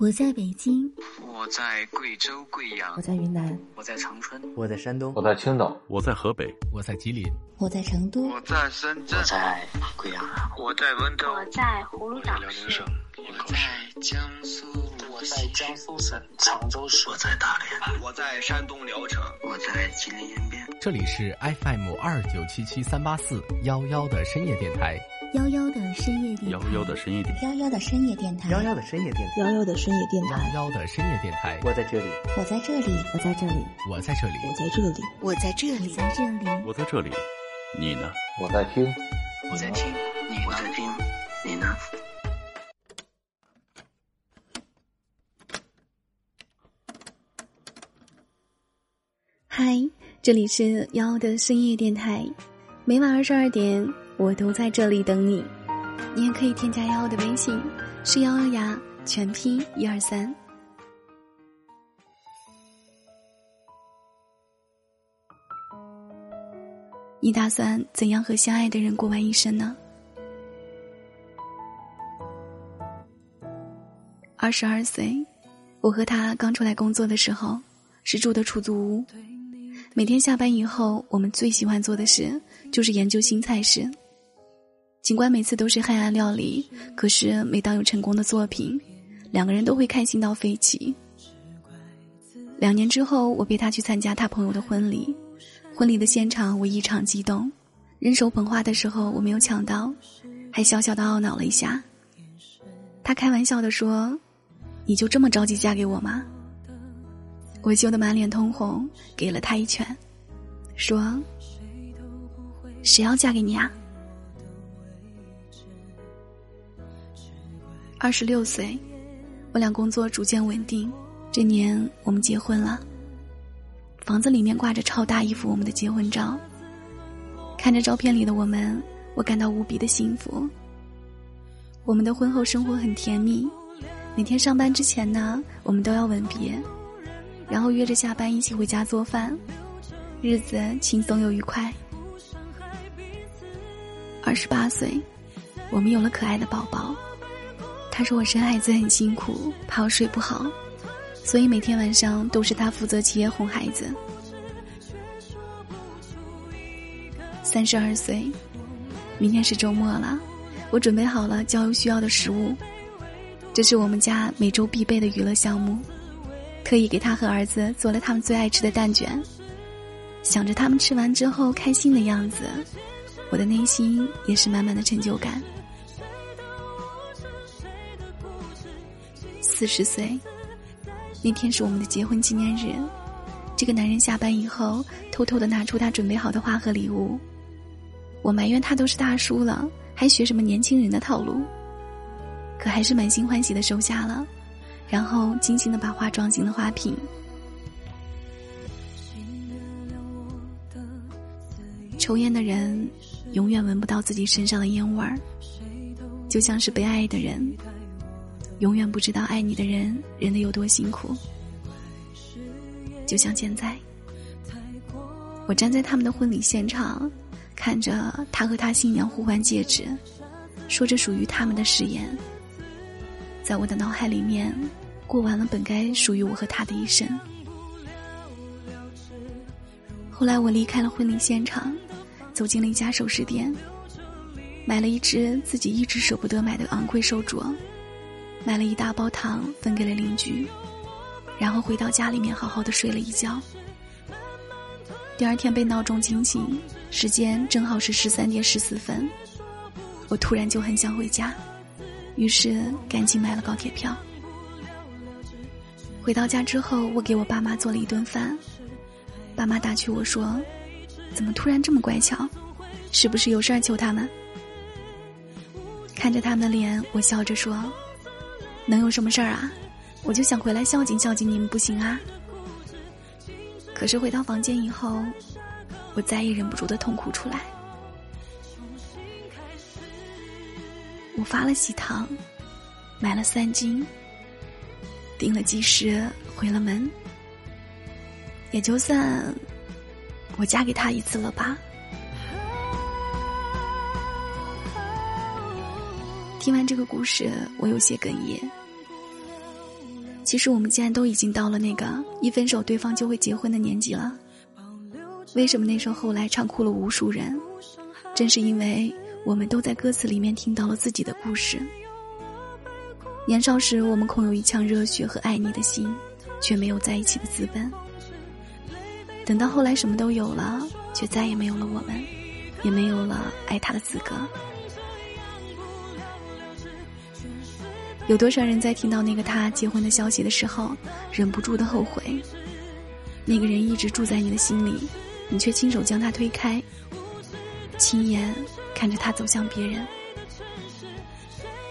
我在北京，我在贵州贵阳，我在云南，我在长春，我在山东，我在青岛，我在河北，我在吉林，我在成都，我在深圳，我在贵阳，我在温州，我在葫芦岛市，我在江苏，我在江苏省常州市，我在大连，我在山东聊城，我在吉林延边。这里是 FM 二九七七三八四幺幺的深夜电台。幺幺的深夜电台，幺幺的深夜电台，幺幺的深夜电台，幺幺的深夜电台，幺幺的深夜电台，幺幺的深夜电台。我在这里，我在这里，我在这里，我在这里，我在这里，我在这里，在这里，我在这里。你呢？我在听，我在听，你我在听，你呢？嗨，这里是幺幺的深夜电台，每晚二十二点。我都在这里等你，你也可以添加幺幺的微信，是幺幺呀，全拼一二三。你打算怎样和相爱的人过完一生呢？二十二岁，我和他刚出来工作的时候，是住的出租屋。每天下班以后，我们最喜欢做的事就是研究新菜式。尽管每次都是黑暗料理，可是每当有成功的作品，两个人都会开心到飞起。两年之后，我陪他去参加他朋友的婚礼，婚礼的现场我异常激动，人手捧花的时候我没有抢到，还小小的懊恼了一下。他开玩笑的说：“你就这么着急嫁给我吗？”我羞得满脸通红，给了他一拳，说：“谁要嫁给你啊？”二十六岁，我俩工作逐渐稳定。这年我们结婚了，房子里面挂着超大一幅我们的结婚照。看着照片里的我们，我感到无比的幸福。我们的婚后生活很甜蜜，每天上班之前呢，我们都要吻别，然后约着下班一起回家做饭，日子轻松又愉快。二十八岁，我们有了可爱的宝宝。他说我生孩子很辛苦，怕我睡不好，所以每天晚上都是他负责起夜哄孩子。三十二岁，明天是周末了，我准备好了郊游需要的食物，这是我们家每周必备的娱乐项目，特意给他和儿子做了他们最爱吃的蛋卷，想着他们吃完之后开心的样子，我的内心也是满满的成就感。四十岁，那天是我们的结婚纪念日。这个男人下班以后，偷偷的拿出他准备好的花和礼物。我埋怨他都是大叔了，还学什么年轻人的套路。可还是满心欢喜的收下了，然后精心的把花装进了花瓶。抽烟的人永远闻不到自己身上的烟味儿，就像是被爱的人。永远不知道爱你的人忍得有多辛苦，就像现在，我站在他们的婚礼现场，看着他和他新娘互换戒指，说着属于他们的誓言，在我的脑海里面，过完了本该属于我和他的一生。后来我离开了婚礼现场，走进了一家首饰店，买了一只自己一直舍不得买的昂贵手镯。买了一大包糖分给了邻居，然后回到家里面好好的睡了一觉。第二天被闹钟惊醒，时间正好是十三点十四分，我突然就很想回家，于是赶紧买了高铁票。回到家之后，我给我爸妈做了一顿饭，爸妈打趣我说：“怎么突然这么乖巧？是不是有事儿求他们？”看着他们的脸，我笑着说。能有什么事儿啊？我就想回来孝敬孝敬你们，不行啊？可是回到房间以后，我再也忍不住的痛哭出来。我发了喜糖，买了三斤，订了鸡时，回了门，也就算我嫁给他一次了吧。听完这个故事，我有些哽咽。其实我们既然都已经到了那个一分手对方就会结婚的年纪了，为什么那首后来唱哭了无数人？正是因为我们都在歌词里面听到了自己的故事。年少时，我们空有一腔热血和爱你的心，却没有在一起的资本。等到后来什么都有了，却再也没有了我们，也没有了爱他的资格。有多少人在听到那个他结婚的消息的时候，忍不住的后悔？那个人一直住在你的心里，你却亲手将他推开，亲眼看着他走向别人。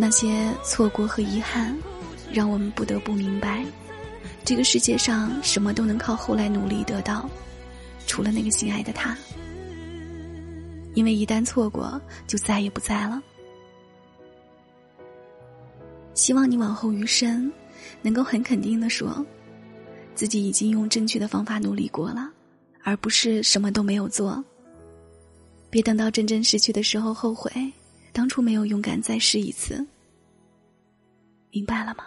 那些错过和遗憾，让我们不得不明白，这个世界上什么都能靠后来努力得到，除了那个心爱的他。因为一旦错过，就再也不在了。希望你往后余生，能够很肯定的说，自己已经用正确的方法努力过了，而不是什么都没有做。别等到真正失去的时候后悔，当初没有勇敢再试一次。明白了吗？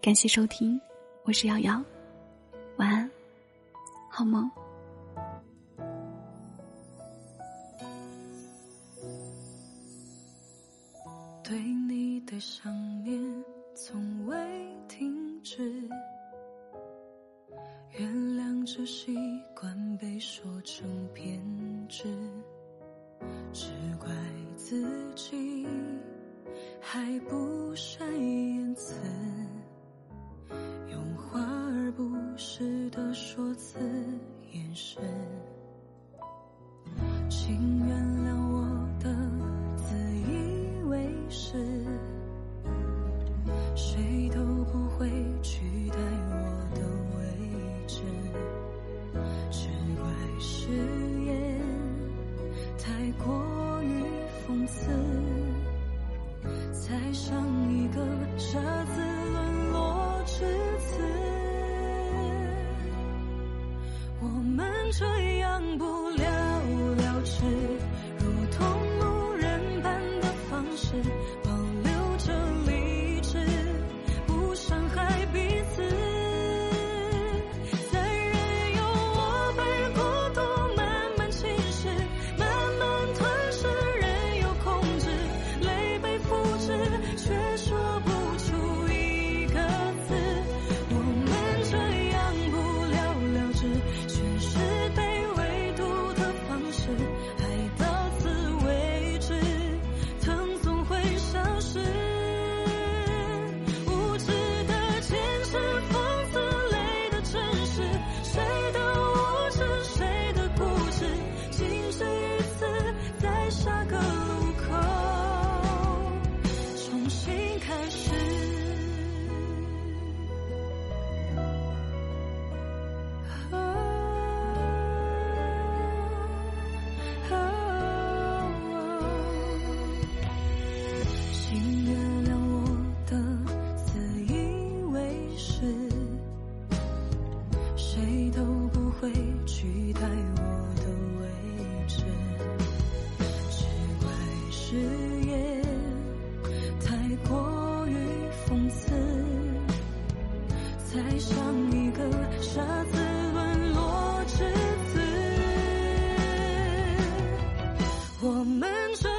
感谢收听，我是瑶瑶，晚安，好梦。对你的想谅这习惯被说成偏执，只怪自己还不善言辞，用华而不实的说我们说